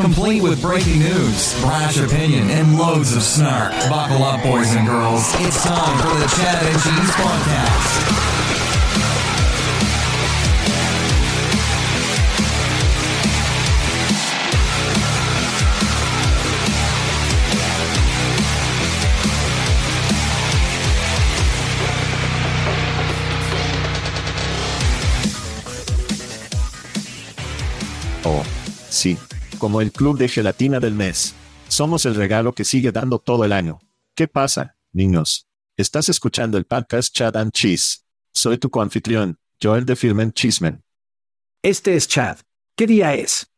Complete with breaking news, brash opinion, and loads of snark. Buckle up, boys and girls. It's time for the Chad and Cheese Podcast. Oh, sí. Como el club de gelatina del mes. Somos el regalo que sigue dando todo el año. ¿Qué pasa, niños? Estás escuchando el podcast Chad and Cheese. Soy tu coanfitrión, Joel de Firmen Cheeseman. Este es Chad. ¿Qué día es?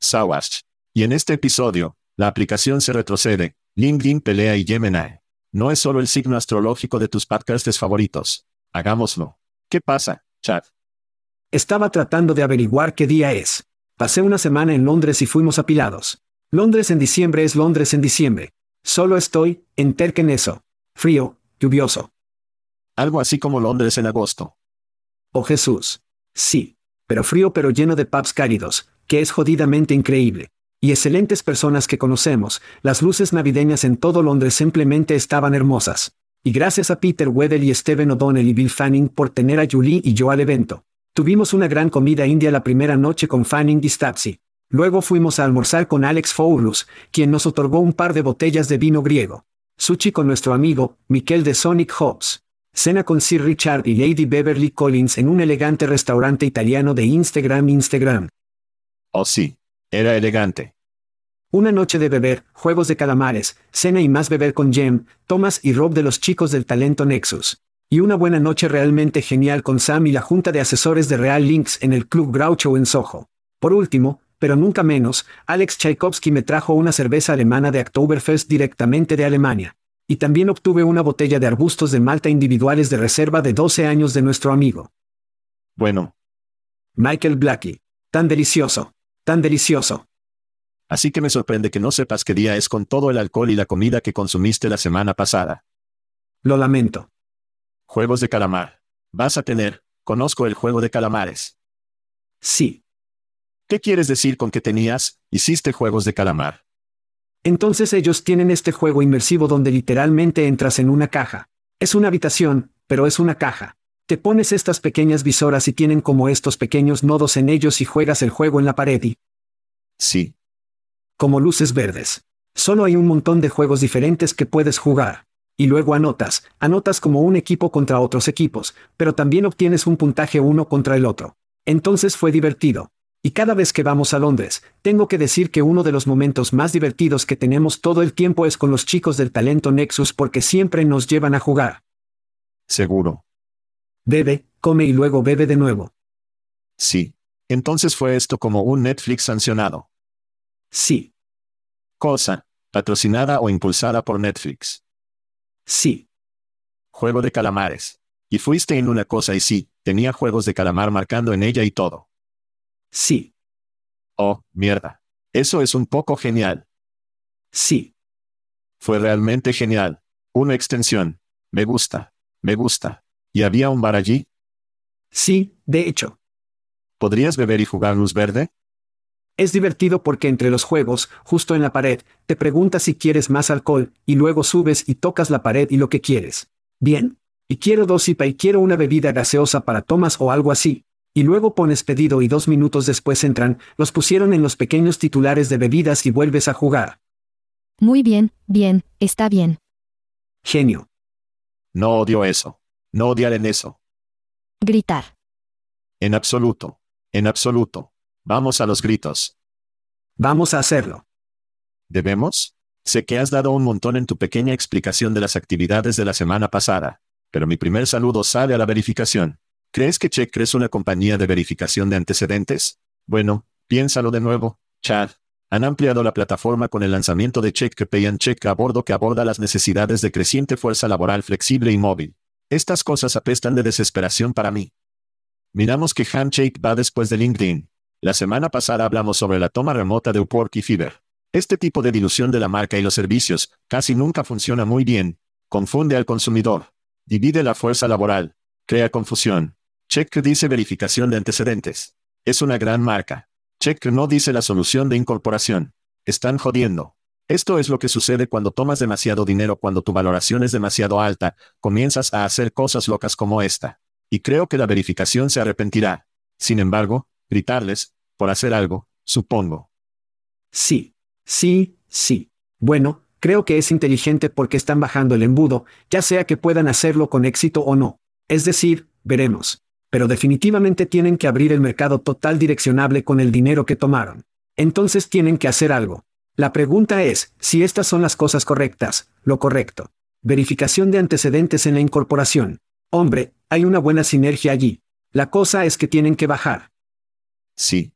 Sawash. Y en este episodio, la aplicación se retrocede, LinkedIn pelea y Gemini. No es solo el signo astrológico de tus podcasts favoritos. Hagámoslo. ¿Qué pasa, Chad? Estaba tratando de averiguar qué día es. Pasé una semana en Londres y fuimos apilados. Londres en diciembre es Londres en diciembre. Solo estoy, en en eso. Frío, lluvioso. Algo así como Londres en agosto. Oh Jesús. Sí. Pero frío pero lleno de pubs cálidos, que es jodidamente increíble. Y excelentes personas que conocemos, las luces navideñas en todo Londres simplemente estaban hermosas. Y gracias a Peter Weddell y Stephen O'Donnell y Bill Fanning por tener a Julie y yo al evento. Tuvimos una gran comida india la primera noche con Fanning y Stapsy. Luego fuimos a almorzar con Alex Foulus, quien nos otorgó un par de botellas de vino griego. Sushi con nuestro amigo, Mikel de Sonic Hobbs. Cena con Sir Richard y Lady Beverly Collins en un elegante restaurante italiano de Instagram Instagram. Oh sí, era elegante. Una noche de beber, juegos de calamares, cena y más beber con Jem, Thomas y Rob de los chicos del talento Nexus y una buena noche realmente genial con Sam y la junta de asesores de Real Links en el Club Groucho en Soho. Por último, pero nunca menos, Alex Tchaikovsky me trajo una cerveza alemana de Oktoberfest directamente de Alemania. Y también obtuve una botella de arbustos de Malta individuales de reserva de 12 años de nuestro amigo. Bueno. Michael Blackie. Tan delicioso. Tan delicioso. Así que me sorprende que no sepas qué día es con todo el alcohol y la comida que consumiste la semana pasada. Lo lamento. Juegos de calamar. Vas a tener, conozco el juego de calamares. Sí. ¿Qué quieres decir con que tenías, hiciste juegos de calamar? Entonces ellos tienen este juego inmersivo donde literalmente entras en una caja. Es una habitación, pero es una caja. Te pones estas pequeñas visoras y tienen como estos pequeños nodos en ellos y juegas el juego en la pared y... Sí. Como luces verdes. Solo hay un montón de juegos diferentes que puedes jugar. Y luego anotas, anotas como un equipo contra otros equipos, pero también obtienes un puntaje uno contra el otro. Entonces fue divertido. Y cada vez que vamos a Londres, tengo que decir que uno de los momentos más divertidos que tenemos todo el tiempo es con los chicos del talento Nexus porque siempre nos llevan a jugar. Seguro. Bebe, come y luego bebe de nuevo. Sí. Entonces fue esto como un Netflix sancionado. Sí, Cosa, patrocinada o impulsada por Netflix. Sí, Juego de calamares. Y fuiste en una cosa y sí, tenía juegos de calamar marcando en ella y todo. sí, Oh, mierda. Eso es un poco genial. sí, Fue realmente genial. Una extensión. Me gusta. Me gusta. ¿Y había un bar allí? sí, de hecho. ¿Podrías beber y jugar luz verde? Es divertido porque entre los juegos, justo en la pared, te preguntas si quieres más alcohol, y luego subes y tocas la pared y lo que quieres. Bien. Y quiero dos IPA y quiero una bebida gaseosa para Thomas o algo así. Y luego pones pedido y dos minutos después entran, los pusieron en los pequeños titulares de bebidas y vuelves a jugar. Muy bien, bien, está bien. Genio. No odio eso. No odiar en eso. Gritar. En absoluto. En absoluto. Vamos a los gritos. Vamos a hacerlo. ¿Debemos? Sé que has dado un montón en tu pequeña explicación de las actividades de la semana pasada, pero mi primer saludo sale a la verificación. ¿Crees que Check es una compañía de verificación de antecedentes? Bueno, piénsalo de nuevo, Chad. Han ampliado la plataforma con el lanzamiento de Check que Pay and Check a bordo que aborda las necesidades de creciente fuerza laboral flexible y móvil. Estas cosas apestan de desesperación para mí. Miramos que Handshake va después de LinkedIn. La semana pasada hablamos sobre la toma remota de Upwork y. Este tipo de dilución de la marca y los servicios casi nunca funciona muy bien. Confunde al consumidor. Divide la fuerza laboral. Crea confusión. Check dice verificación de antecedentes. Es una gran marca. Check no dice la solución de incorporación. Están jodiendo. Esto es lo que sucede cuando tomas demasiado dinero cuando tu valoración es demasiado alta, comienzas a hacer cosas locas como esta. Y creo que la verificación se arrepentirá. Sin embargo, gritarles, por hacer algo, supongo. Sí, sí, sí. Bueno, creo que es inteligente porque están bajando el embudo, ya sea que puedan hacerlo con éxito o no. Es decir, veremos. Pero definitivamente tienen que abrir el mercado total direccionable con el dinero que tomaron. Entonces tienen que hacer algo. La pregunta es, si estas son las cosas correctas, lo correcto. Verificación de antecedentes en la incorporación. Hombre, hay una buena sinergia allí. La cosa es que tienen que bajar. Sí.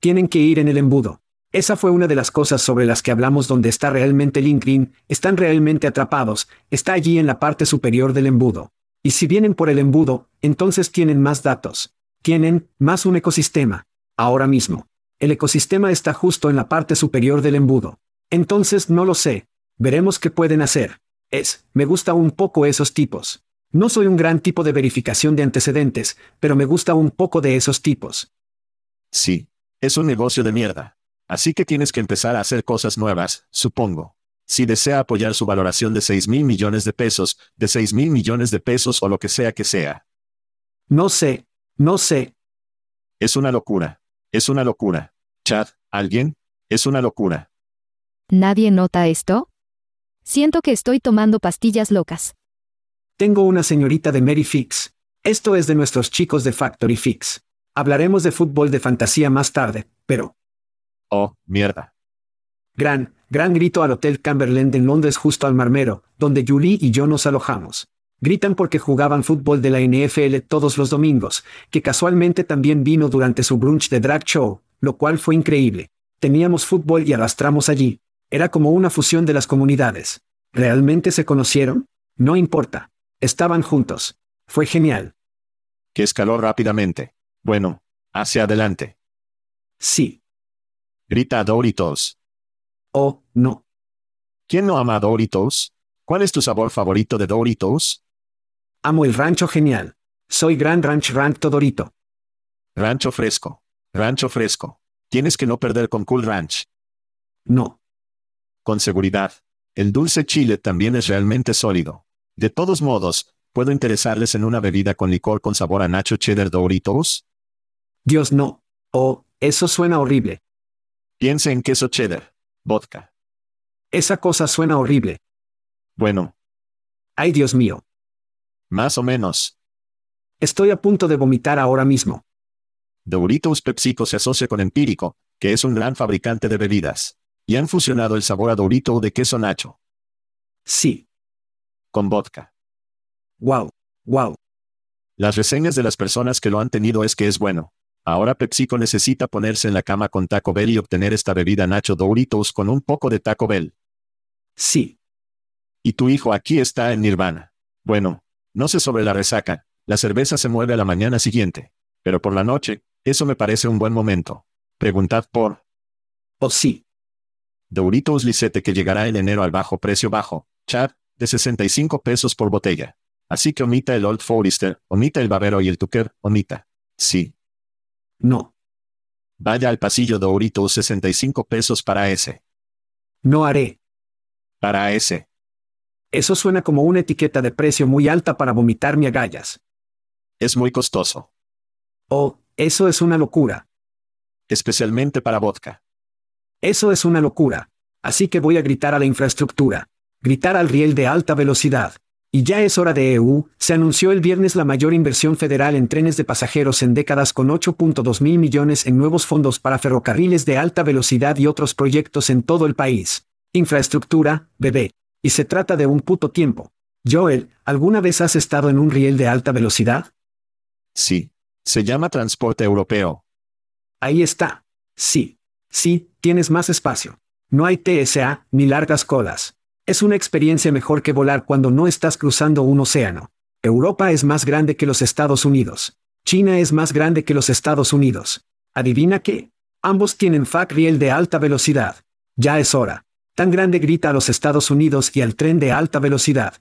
Tienen que ir en el embudo. Esa fue una de las cosas sobre las que hablamos donde está realmente LinkedIn, están realmente atrapados, está allí en la parte superior del embudo. Y si vienen por el embudo, entonces tienen más datos. Tienen más un ecosistema. Ahora mismo. El ecosistema está justo en la parte superior del embudo. Entonces no lo sé. Veremos qué pueden hacer. Es, me gusta un poco esos tipos. No soy un gran tipo de verificación de antecedentes, pero me gusta un poco de esos tipos. Sí. Es un negocio de mierda. Así que tienes que empezar a hacer cosas nuevas, supongo. Si desea apoyar su valoración de 6 mil millones de pesos, de 6 mil millones de pesos o lo que sea que sea. No sé, no sé, Es una locura. Es una locura. Chad, ¿alguien? Es una locura. ¿Nadie nota esto? Siento que estoy tomando pastillas locas. Tengo una señorita de Mary Fix. Esto es de nuestros chicos de Factory Fix. Hablaremos de fútbol de fantasía más tarde, pero... Oh, mierda. Gran, gran grito al Hotel Camberland en Londres justo al Marmero, donde Julie y yo nos alojamos. Gritan porque jugaban fútbol de la NFL todos los domingos, que casualmente también vino durante su brunch de drag show, lo cual fue increíble. Teníamos fútbol y arrastramos allí. Era como una fusión de las comunidades. ¿Realmente se conocieron? No importa. Estaban juntos. Fue genial. Que escaló rápidamente. Bueno, hacia adelante. Sí. Grita a Doritos. Oh, no. ¿Quién no ama a Doritos? ¿Cuál es tu sabor favorito de Doritos? Amo el rancho genial. Soy Gran Ranch Ranch Todorito. Rancho fresco. Rancho fresco. Tienes que no perder con Cool Ranch. No. Con seguridad. El dulce chile también es realmente sólido. De todos modos, ¿puedo interesarles en una bebida con licor con sabor a nacho cheddar Doritos? Dios no. Oh, eso suena horrible. Piense en queso cheddar. Vodka. Esa cosa suena horrible. Bueno, Ay, Dios mío. más o menos. Estoy a punto de vomitar ahora mismo. Doritos PepsiCo se asocia con Empírico, que es un gran fabricante de bebidas. Y han fusionado el sabor a Dorito de queso nacho. Sí. Con vodka. Wow. Wow. Las reseñas de las personas que lo han tenido es que es bueno. Ahora PepsiCo necesita ponerse en la cama con Taco Bell y obtener esta bebida Nacho Doritos con un poco de Taco Bell. Sí. Y tu hijo aquí está en Nirvana. Bueno, no sé sobre la resaca, la cerveza se mueve a la mañana siguiente. Pero por la noche, eso me parece un buen momento. Preguntad por O sí. Doritos Lisette que llegará en enero al bajo precio bajo, Chad, de 65 pesos por botella. Así que omita el Old Forester, omita el Bavero y el Tucker, omita. Sí. No. Vaya al pasillo Doritos 65 pesos para ese. No haré. Para ese. Eso suena como una etiqueta de precio muy alta para vomitarme agallas. Es muy costoso. Oh, eso es una locura. Especialmente para vodka. Eso es una locura. Así que voy a gritar a la infraestructura. Gritar al riel de alta velocidad. Y ya es hora de EU, se anunció el viernes la mayor inversión federal en trenes de pasajeros en décadas con 8.2 mil millones en nuevos fondos para ferrocarriles de alta velocidad y otros proyectos en todo el país. Infraestructura, bebé. Y se trata de un puto tiempo. Joel, ¿alguna vez has estado en un riel de alta velocidad? Sí. Se llama transporte europeo. Ahí está. Sí. Sí, tienes más espacio. No hay TSA, ni largas colas. Es una experiencia mejor que volar cuando no estás cruzando un océano. Europa es más grande que los Estados Unidos. China es más grande que los Estados Unidos. ¿Adivina qué? Ambos tienen FAC riel de alta velocidad. Ya es hora. Tan grande grita a los Estados Unidos y al tren de alta velocidad.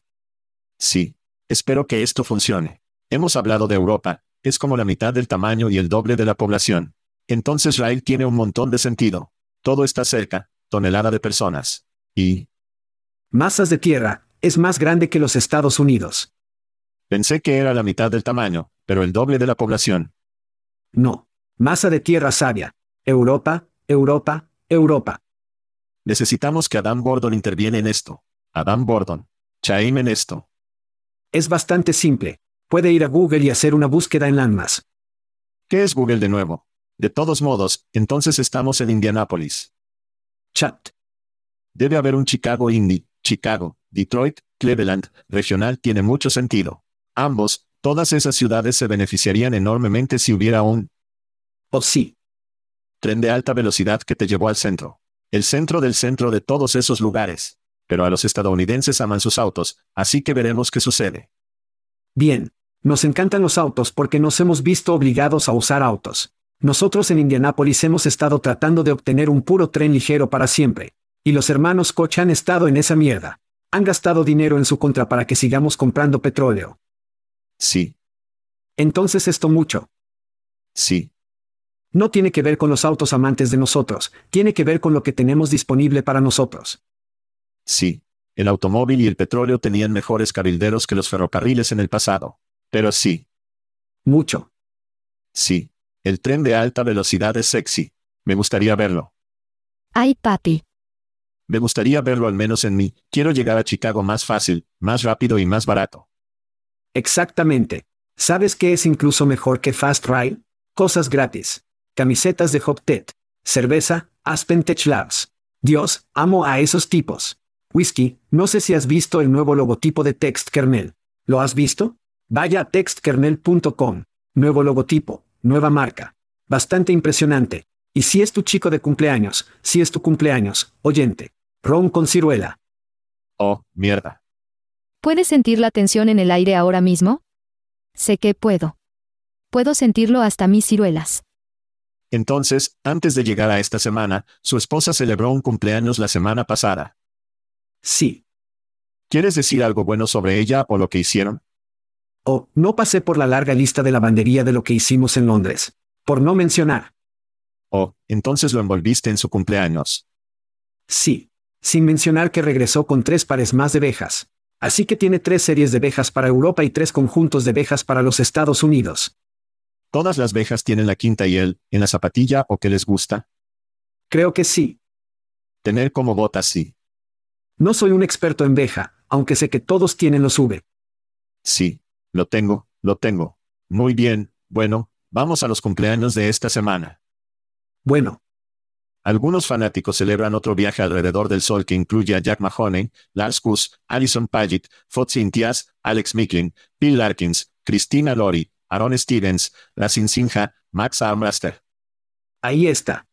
Sí. Espero que esto funcione. Hemos hablado de Europa, es como la mitad del tamaño y el doble de la población. Entonces Rail tiene un montón de sentido. Todo está cerca, tonelada de personas. Y... Masas de tierra, es más grande que los Estados Unidos. Pensé que era la mitad del tamaño, pero el doble de la población. No. Masa de tierra sabia. Europa, Europa, Europa. Necesitamos que Adam Gordon interviene en esto. Adam Gordon. Chaim en esto. Es bastante simple. Puede ir a Google y hacer una búsqueda en Landmass. ¿Qué es Google de nuevo? De todos modos, entonces estamos en Indianápolis. Chat. Debe haber un Chicago Indy, Chicago, Detroit, Cleveland, regional tiene mucho sentido. Ambos, todas esas ciudades se beneficiarían enormemente si hubiera un O sí. tren de alta velocidad que te llevó al centro. El centro del centro de todos esos lugares. Pero a los estadounidenses aman sus autos, así que veremos qué sucede. Bien. Nos encantan los autos porque nos hemos visto obligados a usar autos. Nosotros en Indianápolis hemos estado tratando de obtener un puro tren ligero para siempre. Y los hermanos Koch han estado en esa mierda. Han gastado dinero en su contra para que sigamos comprando petróleo. Sí, Entonces esto mucho. sí, No tiene que ver con los autos amantes de nosotros, tiene que ver con lo que tenemos disponible para nosotros. sí. El automóvil y el petróleo tenían mejores cabilderos que los ferrocarriles en el pasado. Pero sí, Mucho. sí. El tren de alta velocidad es sexy. Me gustaría verlo. Ay, papi. Me gustaría verlo al menos en mí. Quiero llegar a Chicago más fácil, más rápido y más barato. Exactamente. ¿Sabes qué es incluso mejor que Fast Ride? Cosas gratis. Camisetas de Hoptet. Cerveza, Aspen Tech Labs. Dios, amo a esos tipos. Whisky, no sé si has visto el nuevo logotipo de TextKernel. ¿Lo has visto? Vaya a textkernel.com. Nuevo logotipo, nueva marca. Bastante impresionante. Y si es tu chico de cumpleaños, si es tu cumpleaños, oyente. Ron con ciruela. Oh, mierda. ¿Puedes sentir la tensión en el aire ahora mismo? Sé que puedo. Puedo sentirlo hasta mis ciruelas. Entonces, antes de llegar a esta semana, su esposa celebró un cumpleaños la semana pasada. Sí. ¿Quieres decir algo bueno sobre ella o lo que hicieron? Oh, no pasé por la larga lista de lavandería de lo que hicimos en Londres. Por no mencionar. Oh, entonces lo envolviste en su cumpleaños. Sí. Sin mencionar que regresó con tres pares más de vejas. Así que tiene tres series de vejas para Europa y tres conjuntos de vejas para los Estados Unidos. Todas las vejas tienen la quinta y él, en la zapatilla o que les gusta. Creo que sí. Tener como botas sí. No soy un experto en veja, aunque sé que todos tienen los V. Sí. Lo tengo, lo tengo. Muy bien, bueno, vamos a los cumpleaños de esta semana. Bueno, Algunos fanáticos celebran otro viaje alrededor del sol que incluye a Jack Mahoney, Lars Kuss, Alison Paget, Fotsi Intias, Alex Micklin, Bill Larkins, Christina Lori, Aaron Stevens, Racing Sinja, Max Armraster. Ahí está.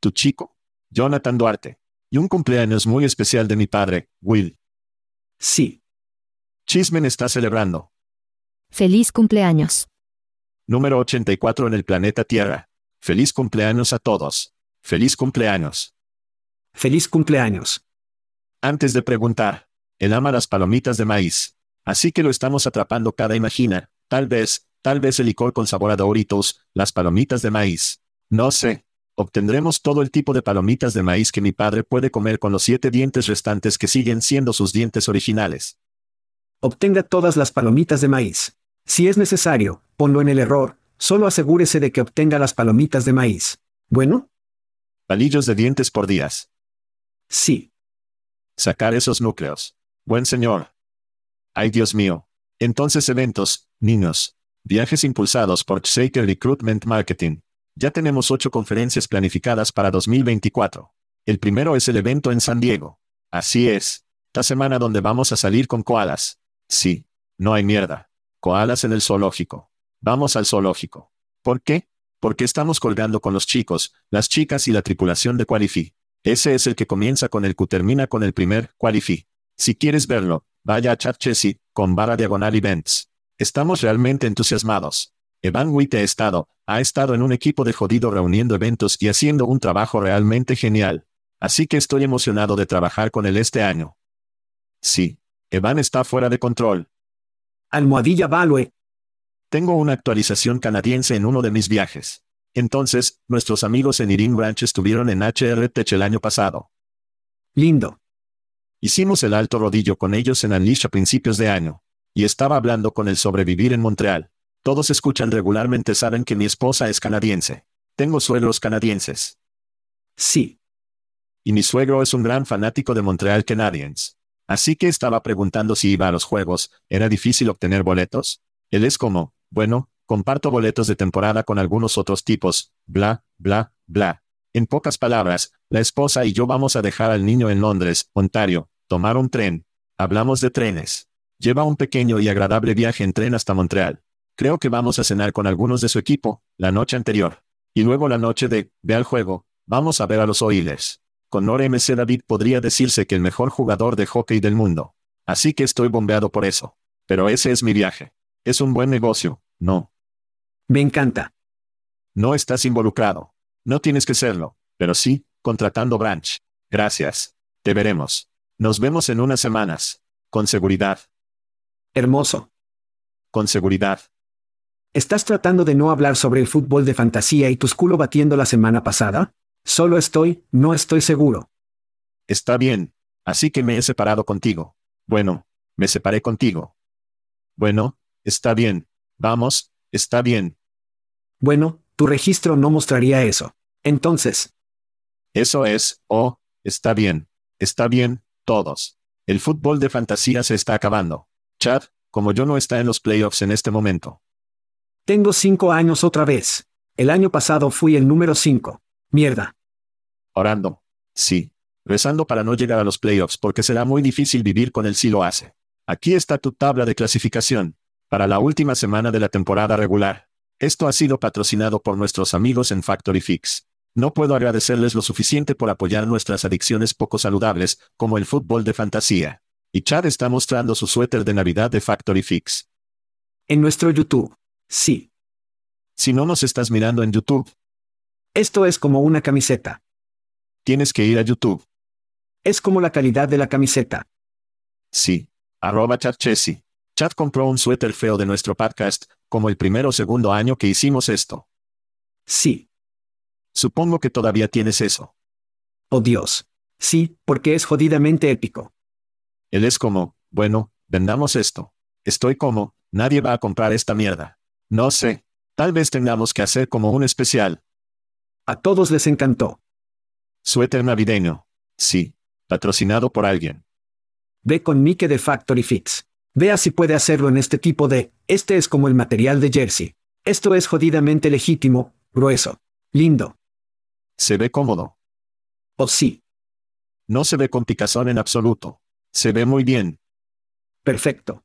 Tu chico, Jonathan Duarte. Y un cumpleaños muy especial de mi padre, Will. Sí. Chismen está celebrando. Feliz cumpleaños. Número 84 en el planeta Tierra. Feliz cumpleaños a todos. Feliz cumpleaños. Feliz cumpleaños. Antes de preguntar, él ama las palomitas de maíz. Así que lo estamos atrapando cada imagina, tal vez, tal vez el licor con sabor a Doritos, las palomitas de maíz. No sé. Obtendremos todo el tipo de palomitas de maíz que mi padre puede comer con los siete dientes restantes que siguen siendo sus dientes originales. Obtenga todas las palomitas de maíz. Si es necesario, ponlo en el error, solo asegúrese de que obtenga las palomitas de maíz. ¿Bueno? Palillos de dientes por días. Sí. Sacar esos núcleos. Buen señor. Ay Dios mío. Entonces eventos, niños. Viajes impulsados por Shaker Recruitment Marketing. Ya tenemos ocho conferencias planificadas para 2024. El primero es el evento en San Diego. Así es. La semana donde vamos a salir con koalas. Sí. No hay mierda. Koalas en el zoológico. Vamos al zoológico. ¿Por qué? Porque estamos colgando con los chicos, las chicas y la tripulación de Qualify. Ese es el que comienza con el Q termina con el primer Qualify. Si quieres verlo, vaya a Chat Chessy, con barra diagonal events. Estamos realmente entusiasmados. Evan Witt ha estado, ha estado en un equipo de jodido reuniendo eventos y haciendo un trabajo realmente genial. Así que estoy emocionado de trabajar con él este año. Sí. Evan está fuera de control. Almohadilla Value. Tengo una actualización canadiense en uno de mis viajes. Entonces, nuestros amigos en Irin Branch estuvieron en HR Tech el año pasado. Lindo. Hicimos el alto rodillo con ellos en Unleash a principios de año. Y estaba hablando con el sobrevivir en Montreal. Todos escuchan regularmente saben que mi esposa es canadiense. Tengo suegros canadienses. Sí. Y mi suegro es un gran fanático de Montreal Canadiens. Así que estaba preguntando si iba a los juegos, ¿era difícil obtener boletos? Él es como, bueno, comparto boletos de temporada con algunos otros tipos, bla, bla, bla. En pocas palabras, la esposa y yo vamos a dejar al niño en Londres, Ontario, tomar un tren. Hablamos de trenes. Lleva un pequeño y agradable viaje en tren hasta Montreal. Creo que vamos a cenar con algunos de su equipo, la noche anterior. Y luego la noche de, ve al juego, vamos a ver a los Oilers. Con MC David podría decirse que el mejor jugador de hockey del mundo. Así que estoy bombeado por eso. Pero ese es mi viaje. Es un buen negocio, ¿no? Me encanta. No estás involucrado. No tienes que serlo, pero sí, contratando Branch. Gracias. Te veremos. Nos vemos en unas semanas. Con seguridad. Hermoso. Con seguridad. ¿Estás tratando de no hablar sobre el fútbol de fantasía y tus culo batiendo la semana pasada? Solo estoy, no estoy seguro. Está bien. Así que me he separado contigo. Bueno, me separé contigo. Bueno, está bien. Vamos, está bien. Bueno, tu registro no mostraría eso. Entonces. Eso es, oh, está bien. Está bien, todos. El fútbol de fantasía se está acabando. Chad, como yo no está en los playoffs en este momento. Tengo cinco años otra vez. El año pasado fui el número cinco. Mierda. Orando. Sí. Rezando para no llegar a los playoffs porque será muy difícil vivir con él si lo hace. Aquí está tu tabla de clasificación. Para la última semana de la temporada regular. Esto ha sido patrocinado por nuestros amigos en Factory Fix. No puedo agradecerles lo suficiente por apoyar nuestras adicciones poco saludables, como el fútbol de fantasía. Y Chad está mostrando su suéter de Navidad de Factory Fix. En nuestro YouTube. Sí. Si no nos estás mirando en YouTube, Esto es como una camiseta. tienes que ir a YouTube. Es como la calidad de la camiseta. Sí. Arroba Chad Chessy. Chad compró un suéter feo de nuestro podcast, como el primero o segundo año que hicimos esto. Sí. Supongo que todavía tienes eso. Oh Dios. Sí, porque es jodidamente épico. Él es como, bueno, vendamos esto. Estoy como, nadie va a comprar esta mierda. No sé. Tal vez tengamos que hacer como un especial. A todos les encantó. Suéter navideño. Sí. Patrocinado por alguien. Ve con Mike de Factory Fix. Vea si puede hacerlo en este tipo de, este es como el material de jersey. Esto es jodidamente legítimo, grueso. Lindo. Se ve cómodo. Oh sí. No se ve con picazón en absoluto. Se ve muy bien. Perfecto.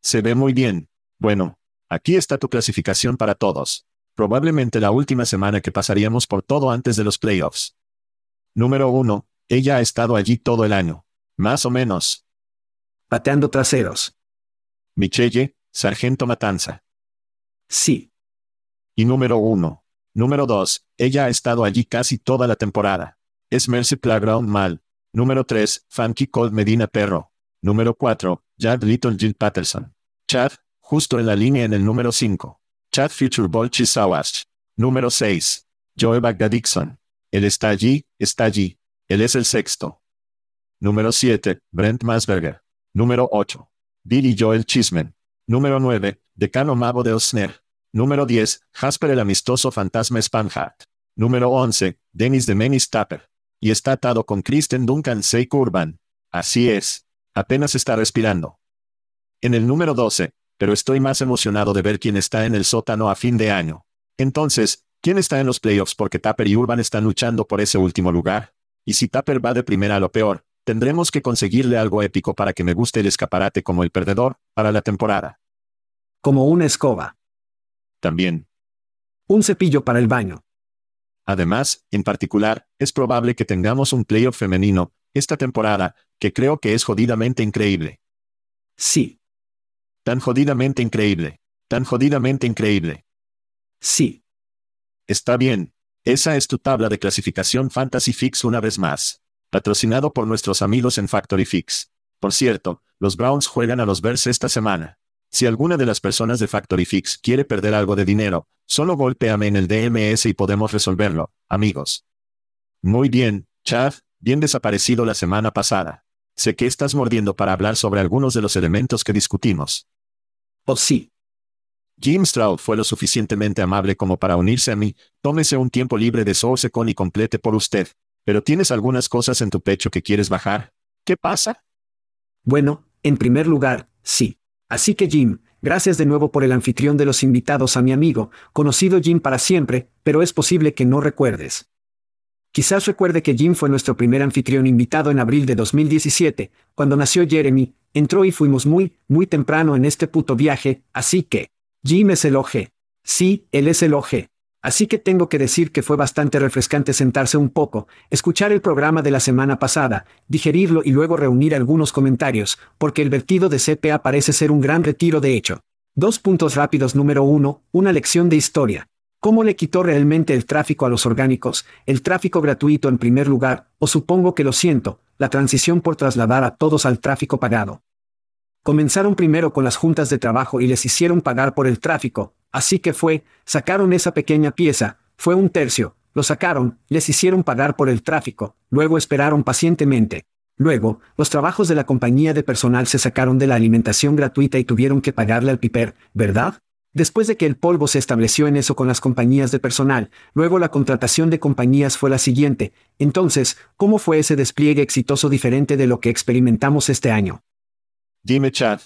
Se ve muy bien. Bueno, Aquí está tu clasificación para todos. Probablemente la última semana que pasaríamos por todo antes de los playoffs. Número 1. Ella ha estado allí todo el año. Más o menos. Pateando traseros. Michelle, Sargento Matanza. Sí. Y número 1. Número 2. Ella ha estado allí casi toda la temporada. Es Mercy Playground Mal. Número 3. Funky Cold Medina Perro. Número 4. Jad Little Jill Patterson. Chad, justo en la línea en el número 5. Chad Future Ball Chisawash. Número 6. Joe Bagdad Dixon. Él está allí, está allí. Él es el sexto. Número 7. Brent Masberger. Número 8. Billy Joel Chismen. Número 9. Decano Mago de Osner. Número 10. Jasper el amistoso fantasma Spanhart. Número 11. Dennis de Menis Tapper. Y está atado con Kristen Duncan Seik Urban. Así es. Apenas está respirando. En el número 12, pero estoy más emocionado de ver quién está en el sótano a fin de año. Entonces, ¿quién está en los playoffs porque Tapper y Urban están luchando por ese último lugar? Y si Tapper va de primera a lo peor, tendremos que conseguirle algo épico para que me guste el escaparate como el perdedor, para la temporada. Como una escoba. También. Un cepillo para el baño. Además, en particular, es probable que tengamos un playoff femenino, esta temporada, que creo que es jodidamente increíble. Sí. Tan jodidamente increíble. Tan jodidamente increíble. Sí. Está bien. Esa es tu tabla de clasificación Fantasy Fix una vez más. Patrocinado por nuestros amigos en Factory Fix. Por cierto, los Browns juegan a los Bears esta semana. Si alguna de las personas de Factory Fix quiere perder algo de dinero, solo golpéame en el DMS y podemos resolverlo, amigos. Muy bien, Chad, bien desaparecido la semana pasada. Sé que estás mordiendo para hablar sobre algunos de los elementos que discutimos. Oh sí. Jim Stroud fue lo suficientemente amable como para unirse a mí, tómese un tiempo libre de Sourcecon y complete por usted. Pero tienes algunas cosas en tu pecho que quieres bajar. ¿Qué pasa? Bueno, en primer lugar, sí. Así que Jim, gracias de nuevo por el anfitrión de los invitados a mi amigo, conocido Jim para siempre, pero es posible que no recuerdes. Quizás recuerde que Jim fue nuestro primer anfitrión invitado en abril de 2017, cuando nació Jeremy, entró y fuimos muy, muy temprano en este puto viaje, así que, Jim es el OG. Sí, él es el OG. Así que tengo que decir que fue bastante refrescante sentarse un poco, escuchar el programa de la semana pasada, digerirlo y luego reunir algunos comentarios, porque el vertido de CPA parece ser un gran retiro de hecho. Dos puntos rápidos número uno, una lección de historia. ¿Cómo le quitó realmente el tráfico a los orgánicos, el tráfico gratuito en primer lugar, o supongo que lo siento, la transición por trasladar a todos al tráfico pagado? Comenzaron primero con las juntas de trabajo y les hicieron pagar por el tráfico, así que fue, sacaron esa pequeña pieza, fue un tercio, lo sacaron, les hicieron pagar por el tráfico, luego esperaron pacientemente. Luego, los trabajos de la compañía de personal se sacaron de la alimentación gratuita y tuvieron que pagarle al piper, ¿verdad? Después de que el polvo se estableció en eso con las compañías de personal, luego la contratación de compañías fue la siguiente. Entonces, ¿cómo fue ese despliegue exitoso diferente de lo que experimentamos este año? Dime, Chad.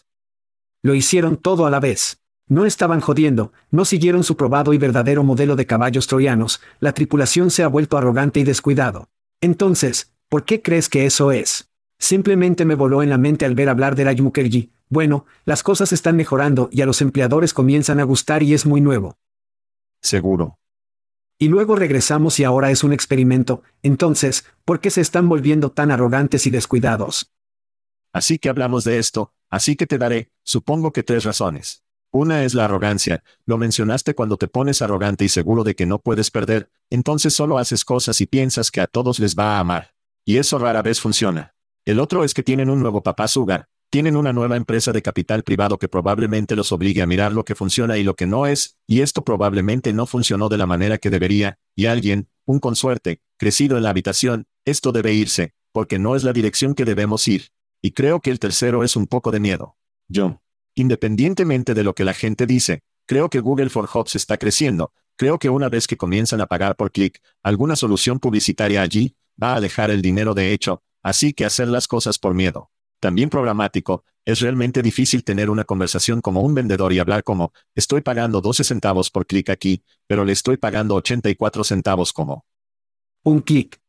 Lo hicieron todo a la vez. No estaban jodiendo, no siguieron su probado y verdadero modelo de caballos troyanos, la tripulación se ha vuelto arrogante y descuidado. Entonces, ¿por qué crees que eso es? Simplemente me voló en la mente al ver hablar de la Mukherjee. Bueno, las cosas están mejorando y a los empleadores comienzan a gustar y es muy nuevo. Seguro. Y luego regresamos y ahora es un experimento, entonces, ¿por qué se están volviendo tan arrogantes y descuidados? Así que hablamos de esto, así que te daré, supongo que tres razones. Una es la arrogancia, lo mencionaste cuando te pones arrogante y seguro de que no puedes perder, entonces solo haces cosas y piensas que a todos les va a amar. Y eso rara vez funciona. El otro es que tienen un nuevo papá Sugar, tienen una nueva empresa de capital privado que probablemente los obligue a mirar lo que funciona y lo que no es, y esto probablemente no funcionó de la manera que debería, y alguien, un consuerte, crecido en la habitación, esto debe irse, porque no es la dirección que debemos ir. Y creo que el tercero es un poco de miedo. Yo. Independientemente de lo que la gente dice, creo que Google for Jobs está creciendo, creo que una vez que comienzan a pagar por clic, alguna solución publicitaria allí, va a alejar el dinero de hecho, así que hacer las cosas por miedo también programático, es realmente difícil tener una conversación como un vendedor y hablar como, estoy pagando 12 centavos por clic aquí, pero le estoy pagando 84 centavos como. Un clic.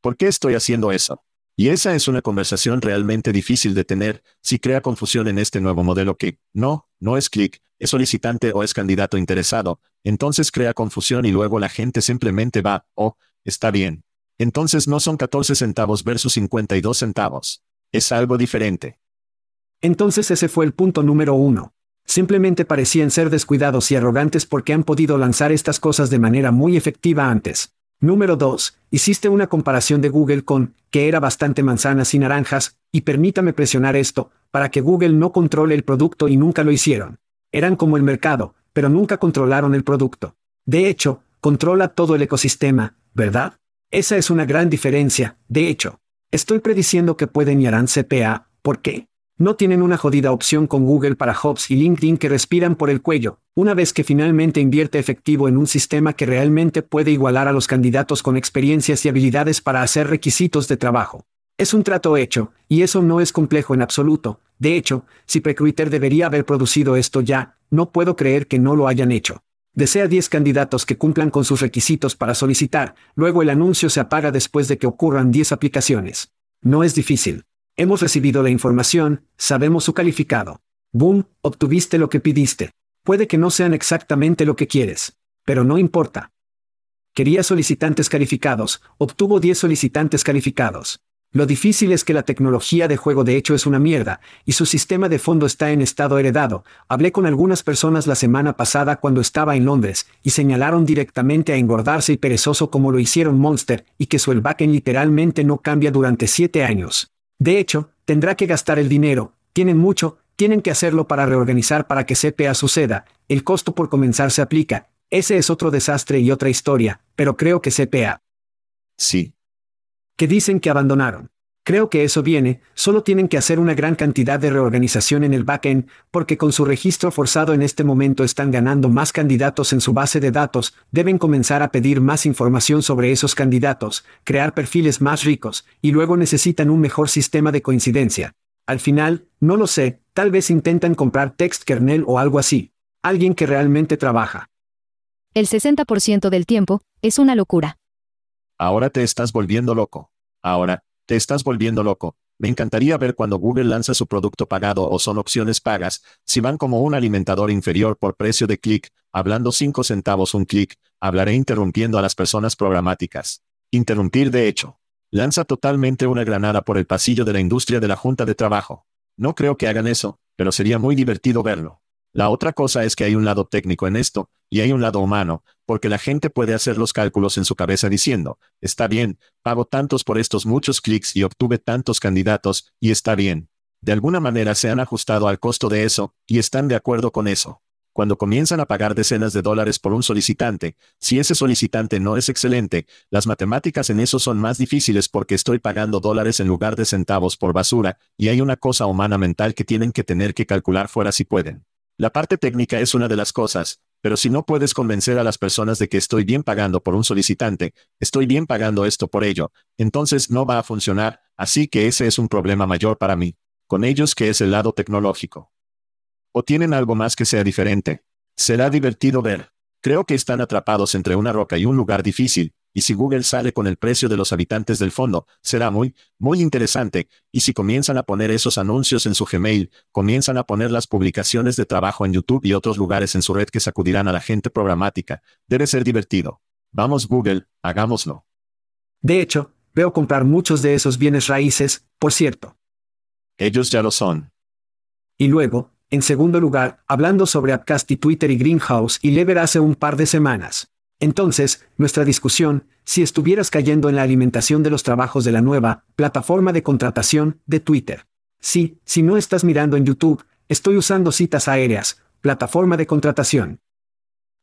¿Por qué estoy haciendo eso? Y esa es una conversación realmente difícil de tener, si crea confusión en este nuevo modelo que, no, no es clic, es solicitante o es candidato interesado, entonces crea confusión y luego la gente simplemente va, oh, está bien. Entonces no son 14 centavos versus 52 centavos. Es algo diferente. Entonces ese fue el punto número uno. Simplemente parecían ser descuidados y arrogantes porque han podido lanzar estas cosas de manera muy efectiva antes. Número 2. Hiciste una comparación de Google con, que era bastante manzanas y naranjas, y permítame presionar esto, para que Google no controle el producto y nunca lo hicieron. Eran como el mercado, pero nunca controlaron el producto. De hecho, controla todo el ecosistema, ¿verdad? Esa es una gran diferencia, de hecho. Estoy prediciendo que pueden y harán CPA, ¿por qué? No tienen una jodida opción con Google para Hobbs y LinkedIn que respiran por el cuello, una vez que finalmente invierte efectivo en un sistema que realmente puede igualar a los candidatos con experiencias y habilidades para hacer requisitos de trabajo. Es un trato hecho, y eso no es complejo en absoluto. De hecho, si Precruiter debería haber producido esto ya, no puedo creer que no lo hayan hecho. Desea 10 candidatos que cumplan con sus requisitos para solicitar, luego el anuncio se apaga después de que ocurran 10 aplicaciones. No es difícil. Hemos recibido la información, sabemos su calificado. Boom, obtuviste lo que pidiste. Puede que no sean exactamente lo que quieres. Pero no importa. Quería solicitantes calificados, obtuvo 10 solicitantes calificados. Lo difícil es que la tecnología de juego de hecho es una mierda, y su sistema de fondo está en estado heredado. Hablé con algunas personas la semana pasada cuando estaba en Londres, y señalaron directamente a engordarse y perezoso como lo hicieron Monster, y que su el literalmente no cambia durante 7 años. De hecho, tendrá que gastar el dinero, tienen mucho, tienen que hacerlo para reorganizar para que CPA suceda, el costo por comenzar se aplica, ese es otro desastre y otra historia, pero creo que CPA. Sí. Que dicen que abandonaron. Creo que eso viene, solo tienen que hacer una gran cantidad de reorganización en el backend, porque con su registro forzado en este momento están ganando más candidatos en su base de datos, deben comenzar a pedir más información sobre esos candidatos, crear perfiles más ricos, y luego necesitan un mejor sistema de coincidencia. Al final, no lo sé, tal vez intentan comprar text kernel o algo así. Alguien que realmente trabaja. El 60% del tiempo, es una locura. Ahora te estás volviendo loco. Ahora, te estás volviendo loco. Me encantaría ver cuando Google lanza su producto pagado o son opciones pagas, si van como un alimentador inferior por precio de clic, hablando 5 centavos un clic, hablaré interrumpiendo a las personas programáticas. Interrumpir de hecho. Lanza totalmente una granada por el pasillo de la industria de la Junta de Trabajo. No creo que hagan eso, pero sería muy divertido verlo. La otra cosa es que hay un lado técnico en esto, y hay un lado humano, porque la gente puede hacer los cálculos en su cabeza diciendo, está bien, pago tantos por estos muchos clics y obtuve tantos candidatos, y está bien. De alguna manera se han ajustado al costo de eso, y están de acuerdo con eso. Cuando comienzan a pagar decenas de dólares por un solicitante, si ese solicitante no es excelente, las matemáticas en eso son más difíciles porque estoy pagando dólares en lugar de centavos por basura, y hay una cosa humana mental que tienen que tener que calcular fuera si pueden. La parte técnica es una de las cosas, pero si no puedes convencer a las personas de que estoy bien pagando por un solicitante, estoy bien pagando esto por ello, entonces no va a funcionar, así que ese es un problema mayor para mí. Con ellos que es el lado tecnológico. ¿O tienen algo más que sea diferente? Será divertido ver. Creo que están atrapados entre una roca y un lugar difícil, y si Google sale con el precio de los habitantes del fondo, será muy, muy interesante, y si comienzan a poner esos anuncios en su Gmail, comienzan a poner las publicaciones de trabajo en YouTube y otros lugares en su red que sacudirán a la gente programática, debe ser divertido. Vamos Google, hagámoslo. De hecho, veo comprar muchos de esos bienes raíces, por cierto. Ellos ya lo son. Y luego, en segundo lugar, hablando sobre Upcast y Twitter y Greenhouse y Lever hace un par de semanas. Entonces, nuestra discusión, si estuvieras cayendo en la alimentación de los trabajos de la nueva plataforma de contratación de Twitter. Sí, si no estás mirando en YouTube, estoy usando citas aéreas, plataforma de contratación.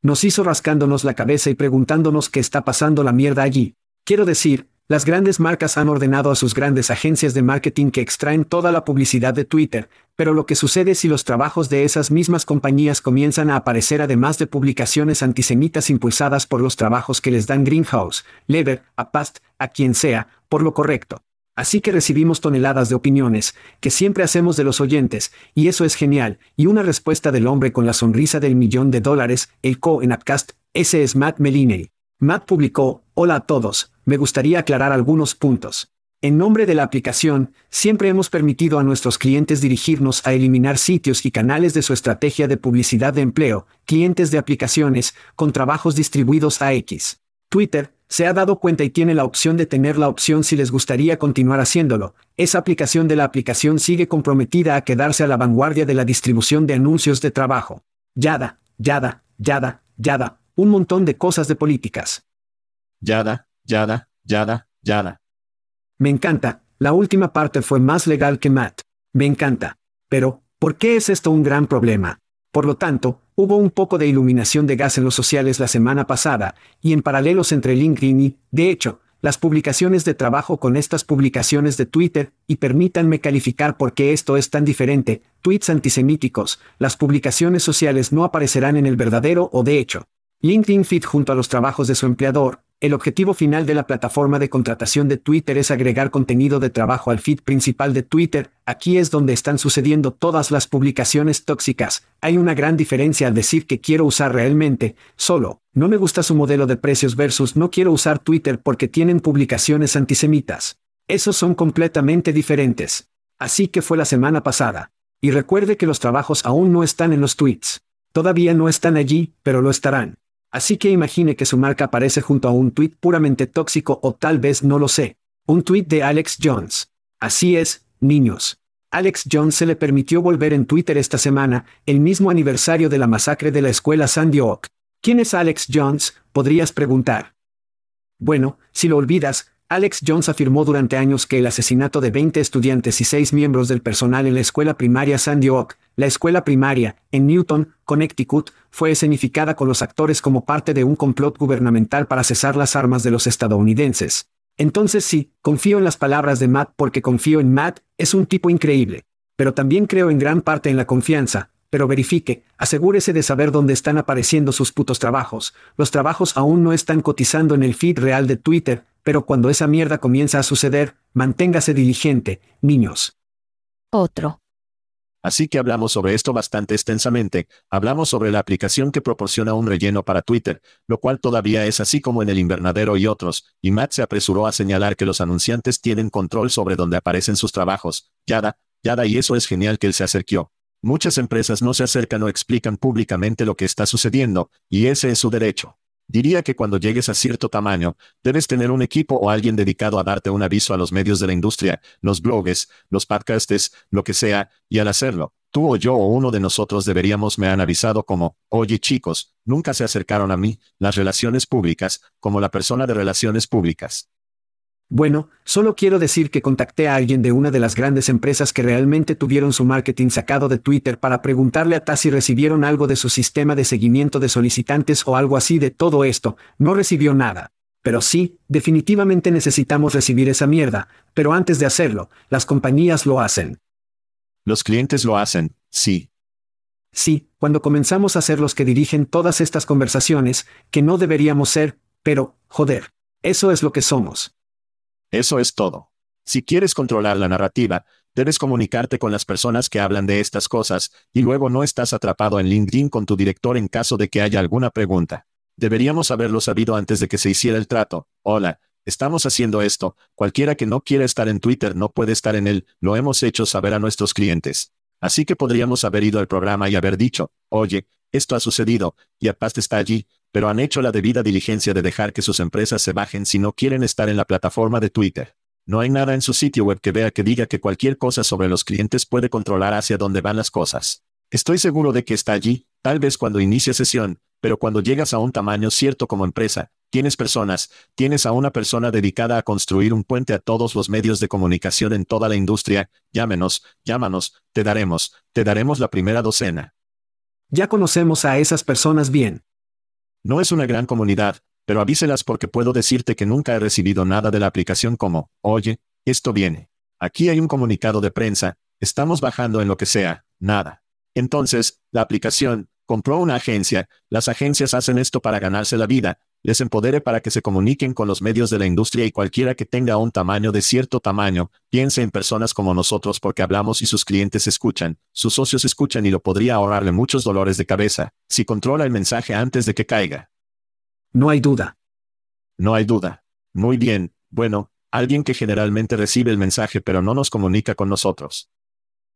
Nos hizo rascándonos la cabeza y preguntándonos qué está pasando la mierda allí. Quiero decir, las grandes marcas han ordenado a sus grandes agencias de marketing que extraen toda la publicidad de Twitter, pero lo que sucede si los trabajos de esas mismas compañías comienzan a aparecer además de publicaciones antisemitas impulsadas por los trabajos que les dan Greenhouse, Lever, a Past, a quien sea, por lo correcto. Así que recibimos toneladas de opiniones, que siempre hacemos de los oyentes, y eso es genial, y una respuesta del hombre con la sonrisa del millón de dólares, el co en Upcast, ese es Matt Meliney. Matt publicó, Hola a todos, me gustaría aclarar algunos puntos. En nombre de la aplicación, siempre hemos permitido a nuestros clientes dirigirnos a eliminar sitios y canales de su estrategia de publicidad de empleo, clientes de aplicaciones, con trabajos distribuidos a X. Twitter, se ha dado cuenta y tiene la opción de tener la opción si les gustaría continuar haciéndolo. Esa aplicación de la aplicación sigue comprometida a quedarse a la vanguardia de la distribución de anuncios de trabajo. Yada, yada, yada, yada, un montón de cosas de políticas. Yada, yada, yada, yada. Me encanta, la última parte fue más legal que Matt. Me encanta. Pero, ¿por qué es esto un gran problema? Por lo tanto, hubo un poco de iluminación de gas en los sociales la semana pasada, y en paralelos entre LinkedIn y, de hecho, las publicaciones de trabajo con estas publicaciones de Twitter, y permítanme calificar por qué esto es tan diferente, tweets antisemíticos, las publicaciones sociales no aparecerán en el verdadero o de hecho. LinkedIn Feed junto a los trabajos de su empleador, el objetivo final de la plataforma de contratación de Twitter es agregar contenido de trabajo al feed principal de Twitter, aquí es donde están sucediendo todas las publicaciones tóxicas. Hay una gran diferencia al decir que quiero usar realmente, solo, no me gusta su modelo de precios versus no quiero usar Twitter porque tienen publicaciones antisemitas. Esos son completamente diferentes. Así que fue la semana pasada. Y recuerde que los trabajos aún no están en los tweets. Todavía no están allí, pero lo estarán. Así que imagine que su marca aparece junto a un tweet puramente tóxico o tal vez no lo sé. Un tweet de Alex Jones. Así es, niños. Alex Jones se le permitió volver en Twitter esta semana, el mismo aniversario de la masacre de la escuela Sandy Hook. ¿Quién es Alex Jones? Podrías preguntar. Bueno, si lo olvidas, Alex Jones afirmó durante años que el asesinato de 20 estudiantes y 6 miembros del personal en la escuela primaria Sandy Hook, la escuela primaria, en Newton, Connecticut, fue escenificada con los actores como parte de un complot gubernamental para cesar las armas de los estadounidenses. Entonces sí, confío en las palabras de Matt porque confío en Matt, es un tipo increíble. Pero también creo en gran parte en la confianza, pero verifique, asegúrese de saber dónde están apareciendo sus putos trabajos. Los trabajos aún no están cotizando en el feed real de Twitter, pero cuando esa mierda comienza a suceder, manténgase diligente, niños. Otro. Así que hablamos sobre esto bastante extensamente, hablamos sobre la aplicación que proporciona un relleno para Twitter, lo cual todavía es así como en el invernadero y otros, y Matt se apresuró a señalar que los anunciantes tienen control sobre dónde aparecen sus trabajos, yada, yada y eso es genial que él se acerquó. Muchas empresas no se acercan o explican públicamente lo que está sucediendo, y ese es su derecho. Diría que cuando llegues a cierto tamaño, debes tener un equipo o alguien dedicado a darte un aviso a los medios de la industria, los blogs, los podcasts, lo que sea, y al hacerlo, tú o yo o uno de nosotros deberíamos me han avisado como, oye chicos, nunca se acercaron a mí, las relaciones públicas, como la persona de relaciones públicas. Bueno, solo quiero decir que contacté a alguien de una de las grandes empresas que realmente tuvieron su marketing sacado de Twitter para preguntarle a Ta si recibieron algo de su sistema de seguimiento de solicitantes o algo así de todo esto. No recibió nada. Pero sí, definitivamente necesitamos recibir esa mierda, pero antes de hacerlo, las compañías lo hacen. Los clientes lo hacen, sí. Sí, cuando comenzamos a ser los que dirigen todas estas conversaciones, que no deberíamos ser, pero, joder, eso es lo que somos. Eso es todo. Si quieres controlar la narrativa, debes comunicarte con las personas que hablan de estas cosas, y luego no estás atrapado en LinkedIn con tu director en caso de que haya alguna pregunta. Deberíamos haberlo sabido antes de que se hiciera el trato. Hola, estamos haciendo esto, cualquiera que no quiera estar en Twitter no puede estar en él, lo hemos hecho saber a nuestros clientes. Así que podríamos haber ido al programa y haber dicho, oye, esto ha sucedido, y Apast está allí, pero han hecho la debida diligencia de dejar que sus empresas se bajen si no quieren estar en la plataforma de Twitter. No hay nada en su sitio web que vea que diga que cualquier cosa sobre los clientes puede controlar hacia dónde van las cosas. Estoy seguro de que está allí, tal vez cuando inicie sesión, pero cuando llegas a un tamaño cierto como empresa, tienes personas, tienes a una persona dedicada a construir un puente a todos los medios de comunicación en toda la industria, llámenos, llámanos, te daremos, te daremos la primera docena. Ya conocemos a esas personas bien. No es una gran comunidad, pero avíselas porque puedo decirte que nunca he recibido nada de la aplicación como, oye, esto viene. Aquí hay un comunicado de prensa, estamos bajando en lo que sea, nada. Entonces, la aplicación, compró una agencia, las agencias hacen esto para ganarse la vida, les empodere para que se comuniquen con los medios de la industria y cualquiera que tenga un tamaño de cierto tamaño, piense en personas como nosotros porque hablamos y sus clientes escuchan, sus socios escuchan y lo podría ahorrarle muchos dolores de cabeza, si controla el mensaje antes de que caiga. No hay duda. No hay duda. Muy bien, bueno, alguien que generalmente recibe el mensaje pero no nos comunica con nosotros.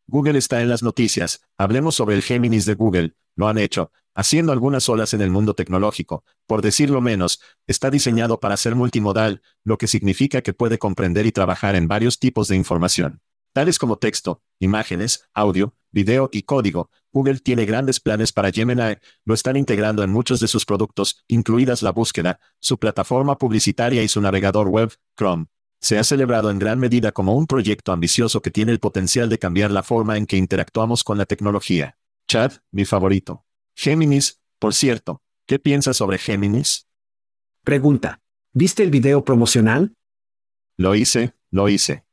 Google está en las noticias, hablemos sobre el Géminis de Google, lo han hecho, haciendo algunas olas en el mundo tecnológico, por decirlo menos, está diseñado para ser multimodal, lo que significa que puede comprender y trabajar en varios tipos de información. Tales como texto, imágenes, audio, video y código, Google tiene grandes planes para Gemini, lo están integrando en muchos de sus productos, incluidas la búsqueda, su plataforma publicitaria y su navegador web, Chrome. Se ha celebrado en gran medida como un proyecto ambicioso que tiene el potencial de cambiar la forma en que interactuamos con la tecnología. Chad, mi favorito. Géminis, por cierto, ¿qué piensas sobre Géminis? Pregunta. ¿Viste el video promocional? Lo hice, lo hice.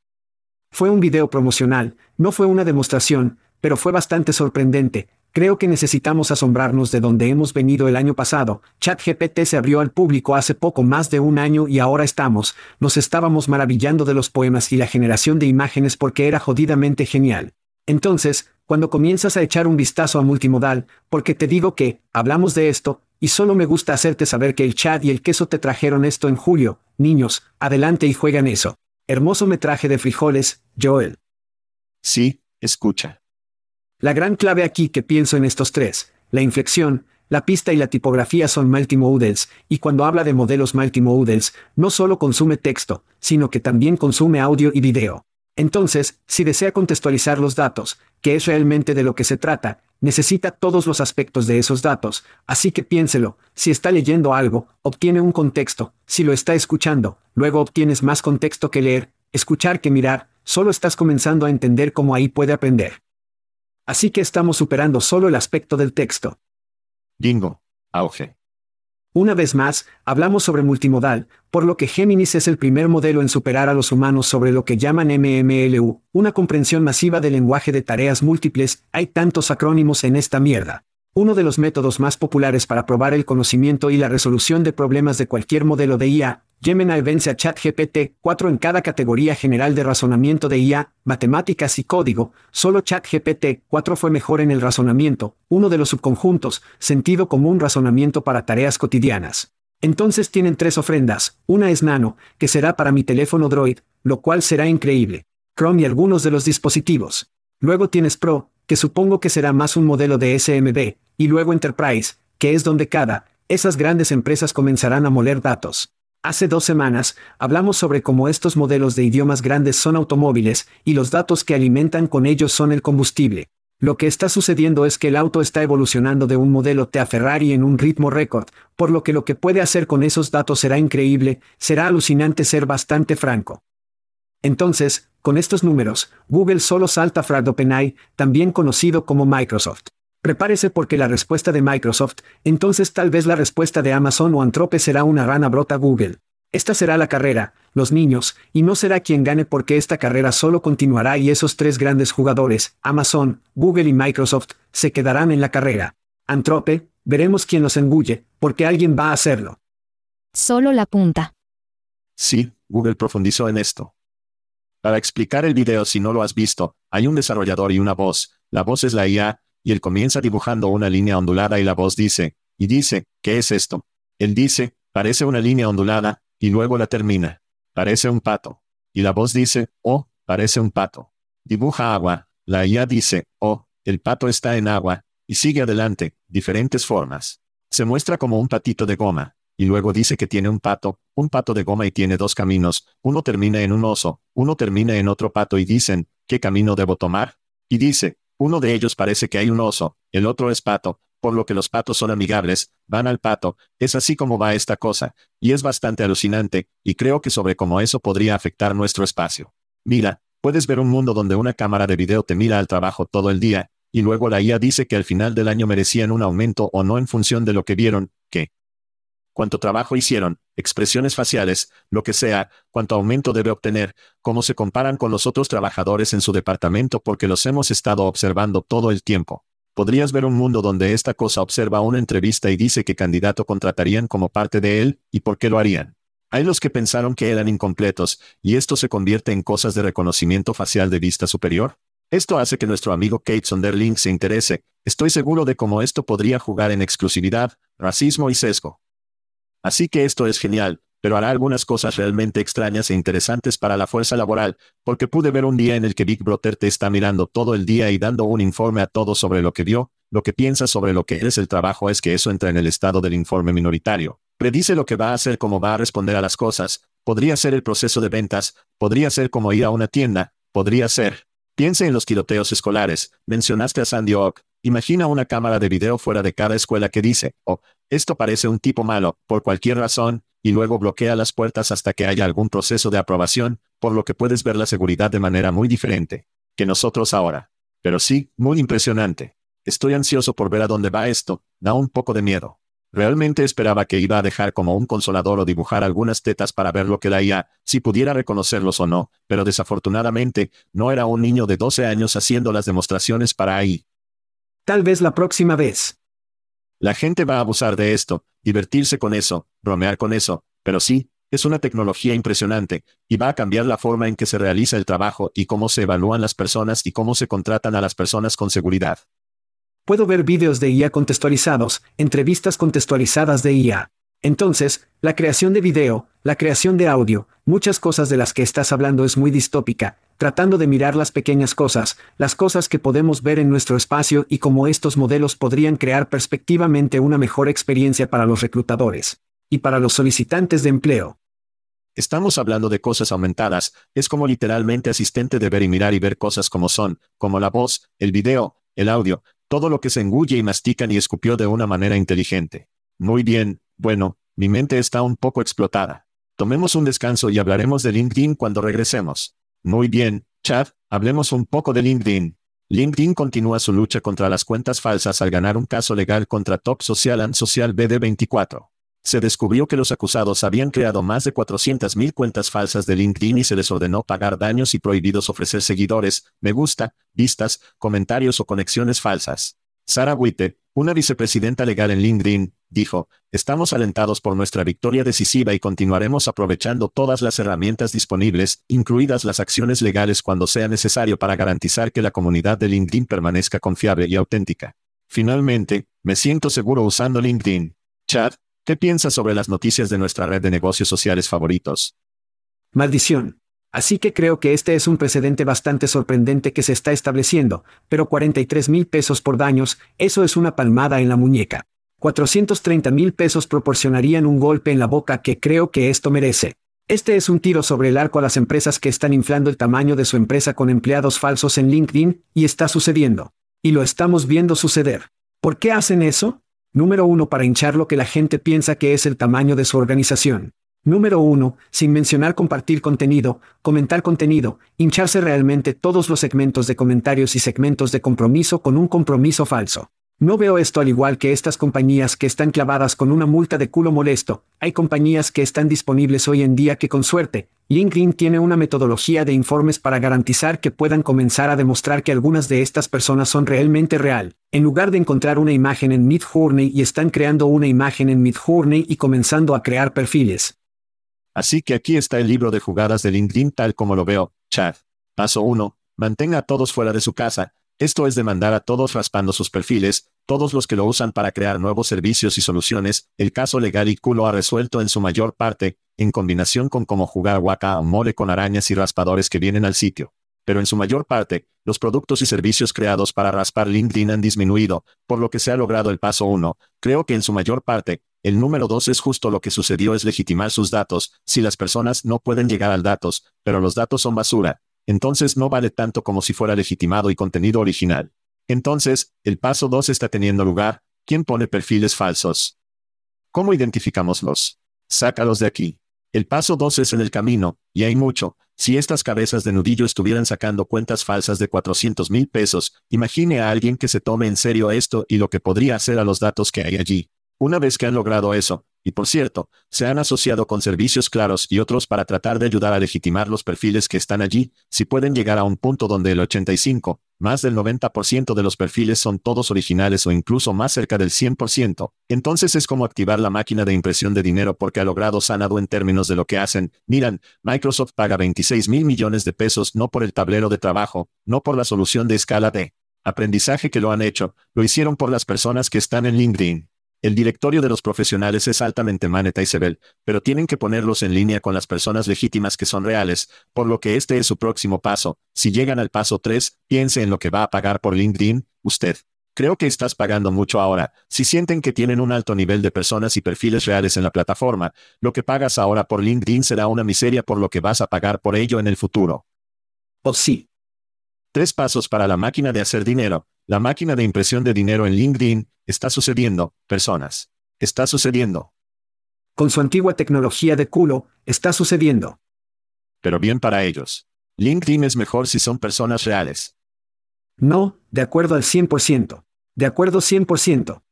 Fue un video promocional, no fue una demostración, pero fue bastante sorprendente. Creo que necesitamos asombrarnos de donde hemos venido el año pasado. ChatGPT se abrió al público hace poco más de un año y ahora estamos, nos estábamos maravillando de los poemas y la generación de imágenes porque era jodidamente genial. Entonces, cuando comienzas a echar un vistazo a multimodal, porque te digo que, hablamos de esto, y solo me gusta hacerte saber que el chat y el queso te trajeron esto en julio, niños, adelante y juegan eso. Hermoso metraje de frijoles, Joel. Sí, escucha. La gran clave aquí que pienso en estos tres, la inflexión, la pista y la tipografía son multimodals, y cuando habla de modelos multimodals, no solo consume texto, sino que también consume audio y video. Entonces, si desea contextualizar los datos, que es realmente de lo que se trata, necesita todos los aspectos de esos datos, así que piénselo, si está leyendo algo, obtiene un contexto, si lo está escuchando, luego obtienes más contexto que leer, escuchar que mirar, solo estás comenzando a entender cómo ahí puede aprender. Así que estamos superando solo el aspecto del texto. Bingo. Auge. Una vez más, hablamos sobre multimodal, por lo que Géminis es el primer modelo en superar a los humanos sobre lo que llaman MMLU, una comprensión masiva del lenguaje de tareas múltiples, hay tantos acrónimos en esta mierda. Uno de los métodos más populares para probar el conocimiento y la resolución de problemas de cualquier modelo de IA, Gemini vence a ChatGPT 4 en cada categoría general de razonamiento de IA, matemáticas y código, solo ChatGPT 4 fue mejor en el razonamiento, uno de los subconjuntos, sentido común razonamiento para tareas cotidianas. Entonces tienen tres ofrendas, una es Nano, que será para mi teléfono Droid, lo cual será increíble. Chrome y algunos de los dispositivos. Luego tienes Pro, que supongo que será más un modelo de SMB, y luego Enterprise, que es donde cada, esas grandes empresas comenzarán a moler datos. Hace dos semanas, hablamos sobre cómo estos modelos de idiomas grandes son automóviles, y los datos que alimentan con ellos son el combustible. Lo que está sucediendo es que el auto está evolucionando de un modelo Tea Ferrari en un ritmo récord, por lo que lo que puede hacer con esos datos será increíble, será alucinante ser bastante franco. Entonces, con estos números, Google solo salta frag OpenAI, también conocido como Microsoft. Prepárese porque la respuesta de Microsoft, entonces tal vez la respuesta de Amazon o Anthrope será una rana brota Google. Esta será la carrera, los niños, y no será quien gane porque esta carrera solo continuará y esos tres grandes jugadores, Amazon, Google y Microsoft, se quedarán en la carrera. Anthrope, veremos quién los engulle, porque alguien va a hacerlo. Solo la punta. Sí, Google profundizó en esto. Para explicar el video si no lo has visto, hay un desarrollador y una voz. La voz es la IA, y él comienza dibujando una línea ondulada y la voz dice, y dice, ¿qué es esto? Él dice, parece una línea ondulada, y luego la termina. Parece un pato. Y la voz dice, oh, parece un pato. Dibuja agua, la IA dice, oh, el pato está en agua, y sigue adelante, diferentes formas. Se muestra como un patito de goma, y luego dice que tiene un pato, un pato de goma y tiene dos caminos, uno termina en un oso, uno termina en otro pato y dicen, ¿qué camino debo tomar? Y dice, uno de ellos parece que hay un oso, el otro es pato, por lo que los patos son amigables, van al pato, es así como va esta cosa, y es bastante alucinante, y creo que sobre cómo eso podría afectar nuestro espacio. Mira, puedes ver un mundo donde una cámara de video te mira al trabajo todo el día, y luego la IA dice que al final del año merecían un aumento o no en función de lo que vieron, que, cuánto trabajo hicieron, expresiones faciales, lo que sea, cuánto aumento debe obtener, cómo se comparan con los otros trabajadores en su departamento porque los hemos estado observando todo el tiempo. Podrías ver un mundo donde esta cosa observa una entrevista y dice qué candidato contratarían como parte de él, y por qué lo harían. Hay los que pensaron que eran incompletos, y esto se convierte en cosas de reconocimiento facial de vista superior. Esto hace que nuestro amigo Kate Sonderling se interese, estoy seguro de cómo esto podría jugar en exclusividad, racismo y sesgo. Así que esto es genial, pero hará algunas cosas realmente extrañas e interesantes para la fuerza laboral, porque pude ver un día en el que Big Brother te está mirando todo el día y dando un informe a todos sobre lo que vio, lo que piensa sobre lo que eres el trabajo es que eso entra en el estado del informe minoritario. Predice lo que va a hacer, cómo va a responder a las cosas, podría ser el proceso de ventas, podría ser como ir a una tienda, podría ser. Piense en los tiroteos escolares, mencionaste a Sandy Oak, imagina una cámara de video fuera de cada escuela que dice, oh, esto parece un tipo malo, por cualquier razón, y luego bloquea las puertas hasta que haya algún proceso de aprobación, por lo que puedes ver la seguridad de manera muy diferente que nosotros ahora. Pero sí, muy impresionante. Estoy ansioso por ver a dónde va esto, da un poco de miedo. Realmente esperaba que iba a dejar como un consolador o dibujar algunas tetas para ver lo que la IA, si pudiera reconocerlos o no, pero desafortunadamente, no era un niño de 12 años haciendo las demostraciones para AI. Tal vez la próxima vez. La gente va a abusar de esto, divertirse con eso, bromear con eso, pero sí, es una tecnología impresionante, y va a cambiar la forma en que se realiza el trabajo y cómo se evalúan las personas y cómo se contratan a las personas con seguridad. Puedo ver vídeos de IA contextualizados, entrevistas contextualizadas de IA. Entonces, la creación de video, la creación de audio, muchas cosas de las que estás hablando es muy distópica, tratando de mirar las pequeñas cosas, las cosas que podemos ver en nuestro espacio y cómo estos modelos podrían crear perspectivamente una mejor experiencia para los reclutadores y para los solicitantes de empleo. Estamos hablando de cosas aumentadas, es como literalmente asistente de ver y mirar y ver cosas como son, como la voz, el video, el audio, todo lo que se engulle y mastican y escupió de una manera inteligente. Muy bien, bueno, mi mente está un poco explotada. Tomemos un descanso y hablaremos de LinkedIn cuando regresemos. Muy bien, Chad, hablemos un poco de LinkedIn. LinkedIn continúa su lucha contra las cuentas falsas al ganar un caso legal contra Top Social and Social BD24. Se descubrió que los acusados habían creado más de 400.000 cuentas falsas de LinkedIn y se les ordenó pagar daños y prohibidos ofrecer seguidores, me gusta, vistas, comentarios o conexiones falsas. Sarah Witte, una vicepresidenta legal en LinkedIn, dijo, estamos alentados por nuestra victoria decisiva y continuaremos aprovechando todas las herramientas disponibles, incluidas las acciones legales cuando sea necesario para garantizar que la comunidad de LinkedIn permanezca confiable y auténtica. Finalmente, me siento seguro usando LinkedIn. Chad, ¿qué piensas sobre las noticias de nuestra red de negocios sociales favoritos? Maldición. Así que creo que este es un precedente bastante sorprendente que se está estableciendo, pero 43 mil pesos por daños, eso es una palmada en la muñeca. 430 mil pesos proporcionarían un golpe en la boca que creo que esto merece. Este es un tiro sobre el arco a las empresas que están inflando el tamaño de su empresa con empleados falsos en LinkedIn, y está sucediendo. Y lo estamos viendo suceder. ¿Por qué hacen eso? Número uno, para hinchar lo que la gente piensa que es el tamaño de su organización. Número 1. Sin mencionar compartir contenido, comentar contenido, hincharse realmente todos los segmentos de comentarios y segmentos de compromiso con un compromiso falso. No veo esto al igual que estas compañías que están clavadas con una multa de culo molesto. Hay compañías que están disponibles hoy en día que con suerte, LinkedIn tiene una metodología de informes para garantizar que puedan comenzar a demostrar que algunas de estas personas son realmente real, en lugar de encontrar una imagen en Midjourney y están creando una imagen en Midjourney y comenzando a crear perfiles. Así que aquí está el libro de jugadas de LinkedIn tal como lo veo, Chad. Paso 1. Mantenga a todos fuera de su casa. Esto es demandar a todos raspando sus perfiles, todos los que lo usan para crear nuevos servicios y soluciones, el caso legal y lo ha resuelto en su mayor parte, en combinación con cómo jugar Waka o mole con arañas y raspadores que vienen al sitio. Pero en su mayor parte, los productos y servicios creados para raspar LinkedIn han disminuido, por lo que se ha logrado el paso 1. Creo que en su mayor parte, el número dos es justo lo que sucedió es legitimar sus datos, si las personas no pueden llegar al datos, pero los datos son basura, entonces no vale tanto como si fuera legitimado y contenido original. Entonces, el paso 2 está teniendo lugar, ¿quién pone perfiles falsos? ¿Cómo identificamoslos? Sácalos de aquí. El paso 2 es en el camino, y hay mucho. Si estas cabezas de nudillo estuvieran sacando cuentas falsas de 400 mil pesos, imagine a alguien que se tome en serio esto y lo que podría hacer a los datos que hay allí. Una vez que han logrado eso, y por cierto, se han asociado con servicios claros y otros para tratar de ayudar a legitimar los perfiles que están allí, si pueden llegar a un punto donde el 85, más del 90% de los perfiles son todos originales o incluso más cerca del 100%, entonces es como activar la máquina de impresión de dinero porque ha logrado sanado en términos de lo que hacen. Miran, Microsoft paga 26 mil millones de pesos no por el tablero de trabajo, no por la solución de escala de aprendizaje que lo han hecho, lo hicieron por las personas que están en LinkedIn. El directorio de los profesionales es altamente monetizable, pero tienen que ponerlos en línea con las personas legítimas que son reales, por lo que este es su próximo paso. Si llegan al paso 3, piense en lo que va a pagar por LinkedIn, usted. Creo que estás pagando mucho ahora. Si sienten que tienen un alto nivel de personas y perfiles reales en la plataforma, lo que pagas ahora por LinkedIn será una miseria por lo que vas a pagar por ello en el futuro. Oh sí. Tres pasos para la máquina de hacer dinero. La máquina de impresión de dinero en LinkedIn, está sucediendo, personas. Está sucediendo. Con su antigua tecnología de culo, está sucediendo. Pero bien para ellos. LinkedIn es mejor si son personas reales. No, de acuerdo al 100%. De acuerdo 100%.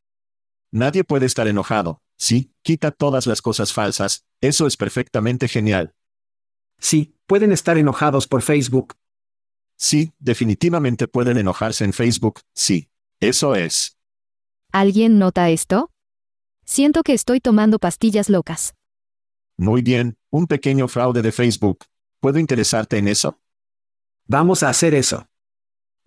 Nadie puede estar enojado. Sí, quita todas las cosas falsas, eso es perfectamente genial. Sí, pueden estar enojados por Facebook. Sí, definitivamente pueden enojarse en Facebook, sí. Eso es. ¿Alguien nota esto? Siento que estoy tomando pastillas locas. Muy bien, un pequeño fraude de Facebook. ¿Puedo interesarte en eso? Vamos a hacer eso.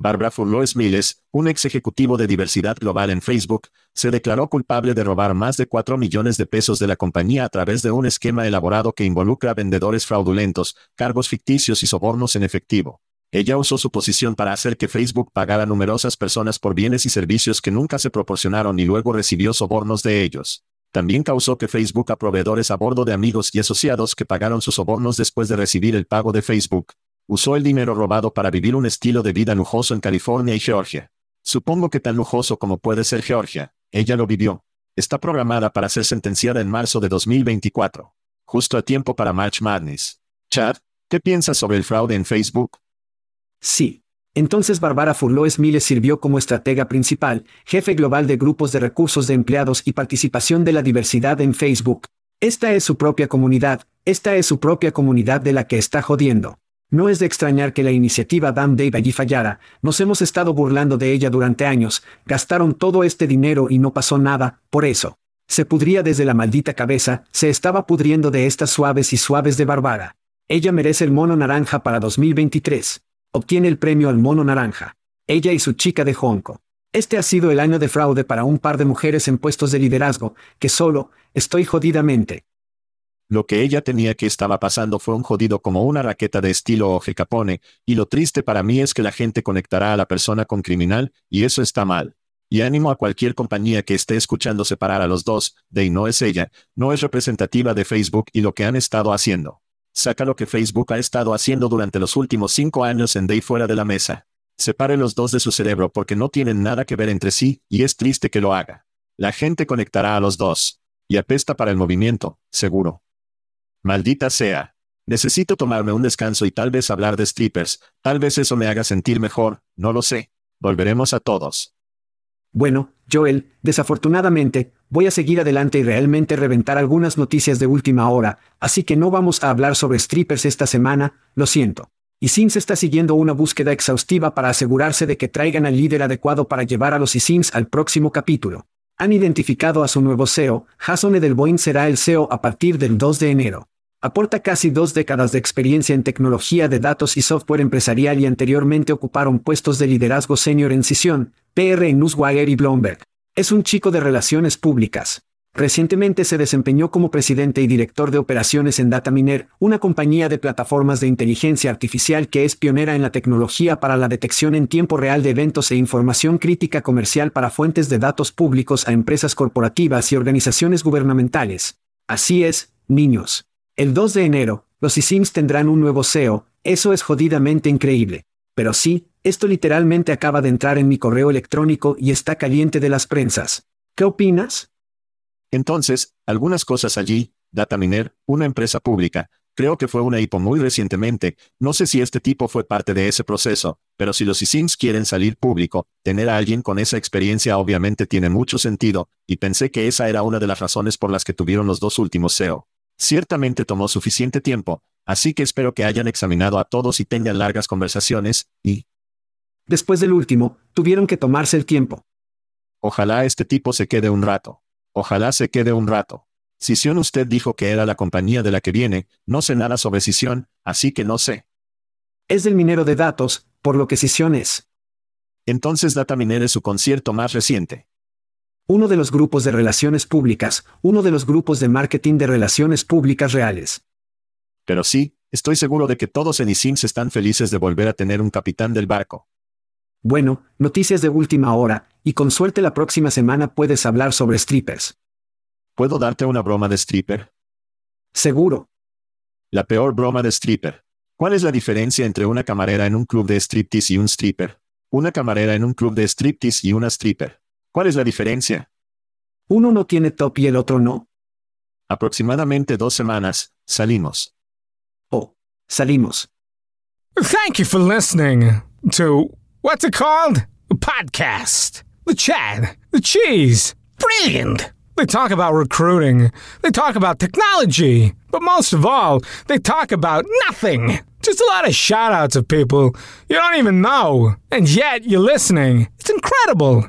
Barbara Furloes Miles, un ex ejecutivo de diversidad global en Facebook, se declaró culpable de robar más de 4 millones de pesos de la compañía a través de un esquema elaborado que involucra vendedores fraudulentos, cargos ficticios y sobornos en efectivo. Ella usó su posición para hacer que Facebook pagara a numerosas personas por bienes y servicios que nunca se proporcionaron y luego recibió sobornos de ellos. También causó que Facebook a proveedores a bordo de amigos y asociados que pagaron sus sobornos después de recibir el pago de Facebook. Usó el dinero robado para vivir un estilo de vida lujoso en California y Georgia. Supongo que tan lujoso como puede ser Georgia. Ella lo vivió. Está programada para ser sentenciada en marzo de 2024. Justo a tiempo para March Madness. Chad, ¿qué piensas sobre el fraude en Facebook? Sí. Entonces Barbara Furloes Miles sirvió como estratega principal, jefe global de grupos de recursos de empleados y participación de la diversidad en Facebook. Esta es su propia comunidad, esta es su propia comunidad de la que está jodiendo. No es de extrañar que la iniciativa Dam Dave allí fallara, nos hemos estado burlando de ella durante años, gastaron todo este dinero y no pasó nada, por eso. Se pudría desde la maldita cabeza, se estaba pudriendo de estas suaves y suaves de Barbara. Ella merece el mono naranja para 2023. Obtiene el premio al mono naranja. Ella y su chica de Honko. Este ha sido el año de fraude para un par de mujeres en puestos de liderazgo, que solo, estoy jodidamente, lo que ella tenía que estaba pasando fue un jodido como una raqueta de estilo Oje Capone, y lo triste para mí es que la gente conectará a la persona con criminal, y eso está mal. Y ánimo a cualquier compañía que esté escuchando separar a los dos, de y no es ella, no es representativa de Facebook y lo que han estado haciendo. Saca lo que Facebook ha estado haciendo durante los últimos cinco años en Day fuera de la mesa. Separe los dos de su cerebro porque no tienen nada que ver entre sí, y es triste que lo haga. La gente conectará a los dos. Y apesta para el movimiento, seguro. Maldita sea. Necesito tomarme un descanso y tal vez hablar de strippers, tal vez eso me haga sentir mejor, no lo sé. Volveremos a todos. Bueno, Joel, desafortunadamente, voy a seguir adelante y realmente reventar algunas noticias de última hora, así que no vamos a hablar sobre strippers esta semana, lo siento. Y Sims está siguiendo una búsqueda exhaustiva para asegurarse de que traigan al líder adecuado para llevar a los Sims al próximo capítulo. Han identificado a su nuevo CEO, Jason Edelboin será el CEO a partir del 2 de enero. Aporta casi dos décadas de experiencia en tecnología de datos y software empresarial y anteriormente ocuparon puestos de liderazgo senior en Cision, PR en Newswire y Bloomberg. Es un chico de relaciones públicas. Recientemente se desempeñó como presidente y director de operaciones en Dataminer, una compañía de plataformas de inteligencia artificial que es pionera en la tecnología para la detección en tiempo real de eventos e información crítica comercial para fuentes de datos públicos a empresas corporativas y organizaciones gubernamentales. Así es, niños. El 2 de enero, los eSIMs tendrán un nuevo SEO, eso es jodidamente increíble. Pero sí, esto literalmente acaba de entrar en mi correo electrónico y está caliente de las prensas. ¿Qué opinas? Entonces, algunas cosas allí, Dataminer, una empresa pública, creo que fue una hipo muy recientemente, no sé si este tipo fue parte de ese proceso, pero si los eSIMs quieren salir público, tener a alguien con esa experiencia obviamente tiene mucho sentido, y pensé que esa era una de las razones por las que tuvieron los dos últimos SEO. Ciertamente tomó suficiente tiempo, así que espero que hayan examinado a todos y tengan largas conversaciones, y... Después del último, tuvieron que tomarse el tiempo. Ojalá este tipo se quede un rato. Ojalá se quede un rato. Sisión usted dijo que era la compañía de la que viene, no sé nada sobre Sisión, así que no sé. Es del minero de datos, por lo que Sisión es. Entonces Dataminer es su concierto más reciente. Uno de los grupos de relaciones públicas, uno de los grupos de marketing de relaciones públicas reales. Pero sí, estoy seguro de que todos en ISIMS están felices de volver a tener un capitán del barco. Bueno, noticias de última hora, y con suerte la próxima semana puedes hablar sobre strippers. ¿Puedo darte una broma de stripper? Seguro. La peor broma de stripper. ¿Cuál es la diferencia entre una camarera en un club de striptease y un stripper? Una camarera en un club de striptease y una stripper. ¿Cuál es la diferencia? Uno no tiene top y el otro no. Aproximadamente dos semanas, salimos. Oh, salimos. Thank you for listening to what's it called? A podcast. The Chad. The Cheese. Brilliant. They talk about recruiting. They talk about technology. But most of all, they talk about nothing. Just a lot of shout outs of people you don't even know. And yet you're listening. It's incredible.